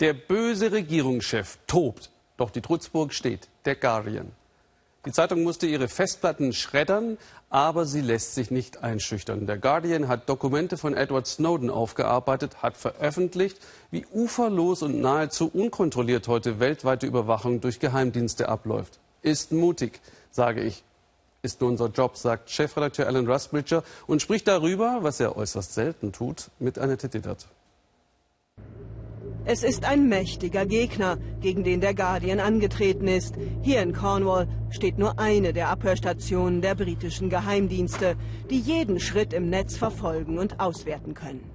Der böse Regierungschef tobt, doch die Trutzburg steht, der Guardian. Die Zeitung musste ihre Festplatten schreddern, aber sie lässt sich nicht einschüchtern. Der Guardian hat Dokumente von Edward Snowden aufgearbeitet, hat veröffentlicht, wie uferlos und nahezu unkontrolliert heute weltweite Überwachung durch Geheimdienste abläuft. Ist mutig, sage ich. Ist nur unser Job, sagt Chefredakteur Alan Rusbridger und spricht darüber, was er äußerst selten tut, mit Annette Dittert. Es ist ein mächtiger Gegner, gegen den der Guardian angetreten ist. Hier in Cornwall steht nur eine der Abhörstationen der britischen Geheimdienste, die jeden Schritt im Netz verfolgen und auswerten können.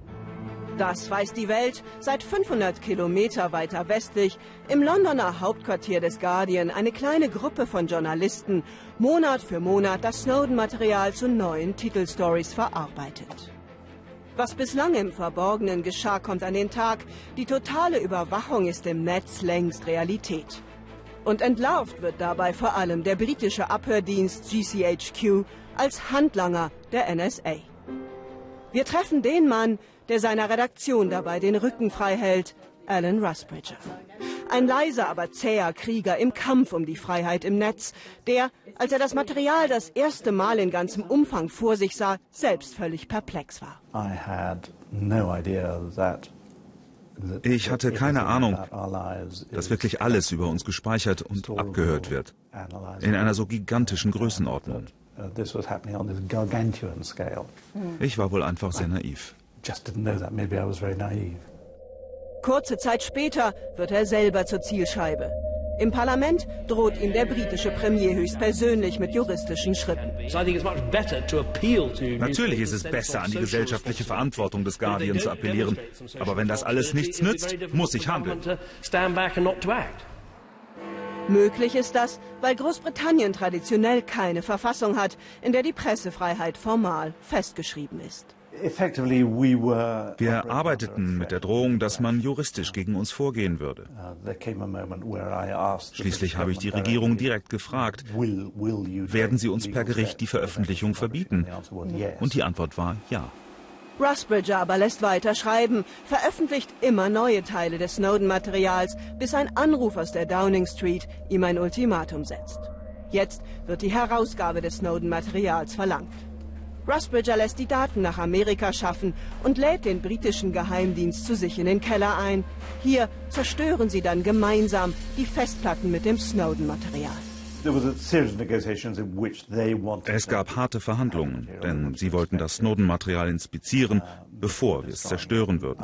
Das weiß die Welt seit 500 Kilometer weiter westlich im Londoner Hauptquartier des Guardian eine kleine Gruppe von Journalisten Monat für Monat das Snowden-Material zu neuen Titelstories verarbeitet. Was bislang im Verborgenen geschah, kommt an den Tag. Die totale Überwachung ist im Netz längst Realität. Und entlarvt wird dabei vor allem der britische Abhördienst GCHQ als Handlanger der NSA. Wir treffen den Mann, der seiner Redaktion dabei den Rücken frei hält, Alan Rusbridger. Ein leiser, aber zäher Krieger im Kampf um die Freiheit im Netz, der, als er das Material das erste Mal in ganzem Umfang vor sich sah, selbst völlig perplex war. Ich hatte keine Ahnung, dass wirklich alles über uns gespeichert und abgehört wird. In einer so gigantischen Größenordnung. Ich war wohl einfach sehr naiv. Kurze Zeit später wird er selber zur Zielscheibe. Im Parlament droht ihm der britische Premier höchstpersönlich mit juristischen Schritten. Natürlich ist es besser, an die gesellschaftliche Verantwortung des Guardian zu appellieren. Aber wenn das alles nichts nützt, muss ich handeln. Möglich ist das, weil Großbritannien traditionell keine Verfassung hat, in der die Pressefreiheit formal festgeschrieben ist. Wir arbeiteten mit der Drohung, dass man juristisch gegen uns vorgehen würde. Schließlich habe ich die Regierung direkt gefragt, werden sie uns per Gericht die Veröffentlichung verbieten? Und die Antwort war ja. Rusbridger aber lässt weiter schreiben, veröffentlicht immer neue Teile des Snowden-Materials, bis ein Anruf aus der Downing Street ihm ein Ultimatum setzt. Jetzt wird die Herausgabe des Snowden-Materials verlangt. Rusbridger lässt die Daten nach Amerika schaffen und lädt den britischen Geheimdienst zu sich in den Keller ein. Hier zerstören sie dann gemeinsam die Festplatten mit dem Snowden-Material. Es gab harte Verhandlungen, denn sie wollten das Snowden-Material inspizieren, bevor wir es zerstören würden.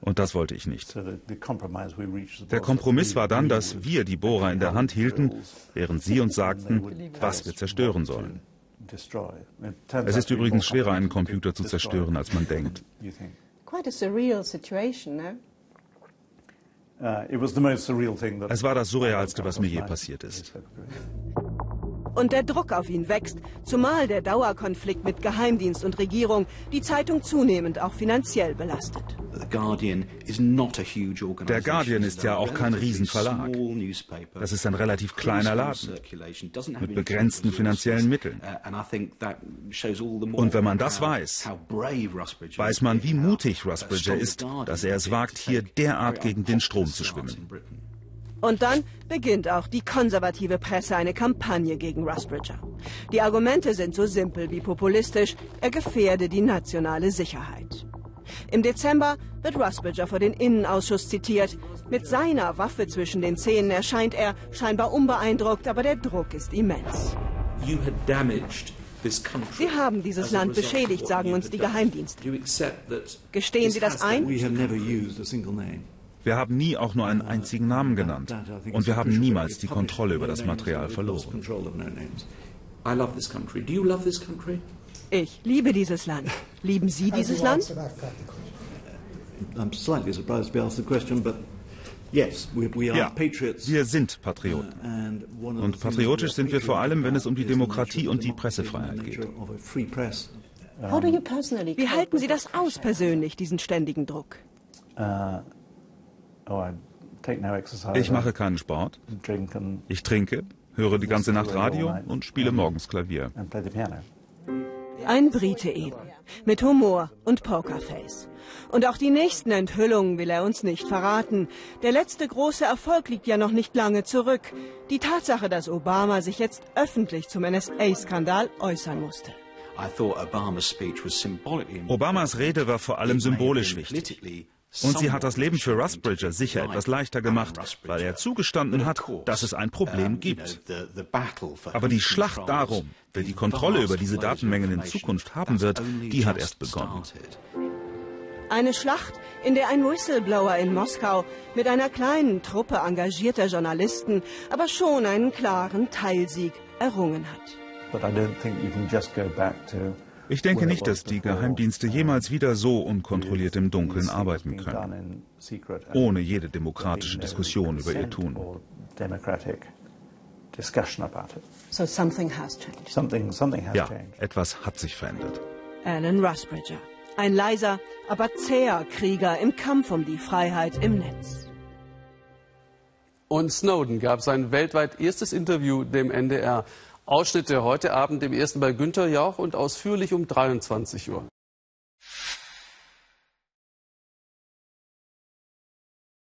Und das wollte ich nicht. Der Kompromiss war dann, dass wir die Bohrer in der Hand hielten, während sie uns sagten, was wir zerstören sollen. Es ist übrigens schwerer, einen Computer zu zerstören, als man denkt. Es war das Surrealste, was mir je passiert ist. Und der Druck auf ihn wächst, zumal der Dauerkonflikt mit Geheimdienst und Regierung die Zeitung zunehmend auch finanziell belastet. Der Guardian ist ja auch kein Riesenverlag. Das ist ein relativ kleiner Laden mit begrenzten finanziellen Mitteln. Und wenn man das weiß, weiß man, wie mutig Rusbridger ist, dass er es wagt, hier derart gegen den Strom zu schwimmen. Und dann beginnt auch die konservative Presse eine Kampagne gegen Rusbridger. Die Argumente sind so simpel wie populistisch, er gefährde die nationale Sicherheit. Im Dezember wird Rusbridger vor den Innenausschuss zitiert. Mit seiner Waffe zwischen den Zähnen erscheint er scheinbar unbeeindruckt, aber der Druck ist immens. Sie haben dieses Land beschädigt, sagen uns die Geheimdienste. Gestehen Sie das ein? Wir haben nie auch nur einen einzigen Namen genannt. Und wir haben niemals die Kontrolle über das Material verloren. Ich liebe dieses Land. Lieben Sie dieses Land? Ja, wir sind Patrioten. Und patriotisch sind wir vor allem, wenn es um die Demokratie und die Pressefreiheit geht. Wie halten Sie das aus persönlich, diesen ständigen Druck? Oh, ich mache keinen Sport. Ich trinke, höre die ganze Nacht Radio und spiele morgens Klavier. Ein Brite eben. Mit Humor und Pokerface. Und auch die nächsten Enthüllungen will er uns nicht verraten. Der letzte große Erfolg liegt ja noch nicht lange zurück. Die Tatsache, dass Obama sich jetzt öffentlich zum NSA-Skandal äußern musste. Obamas Rede war vor allem symbolisch wichtig. Und sie hat das Leben für Rusbridger sicher etwas leichter gemacht, weil er zugestanden hat, dass es ein Problem gibt. Aber die Schlacht darum, wer die Kontrolle über diese Datenmengen in Zukunft haben wird, die hat erst begonnen. Eine Schlacht, in der ein Whistleblower in Moskau mit einer kleinen Truppe engagierter Journalisten aber schon einen klaren Teilsieg errungen hat. Ich denke nicht, dass die Geheimdienste jemals wieder so unkontrolliert im Dunkeln arbeiten können, ohne jede demokratische Diskussion über ihr Tun. Ja, etwas hat sich verändert. Alan Rusbridger. Ein leiser, aber zäher Krieger im Kampf um die Freiheit im Netz. Und Snowden gab sein weltweit erstes Interview dem NDR. Ausschnitte heute Abend im ersten bei Günter Jauch und ausführlich um 23 Uhr.